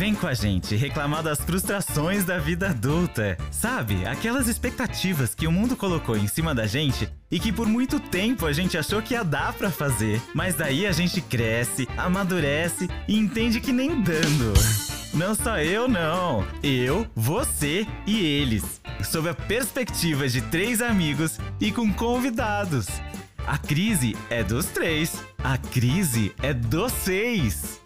Vem com a gente reclamar das frustrações da vida adulta. Sabe, aquelas expectativas que o mundo colocou em cima da gente e que por muito tempo a gente achou que ia dar para fazer. Mas daí a gente cresce, amadurece e entende que nem dando. Não só eu, não. Eu, você e eles. Sob a perspectiva de três amigos e com convidados. A crise é dos três. A crise é dos seis.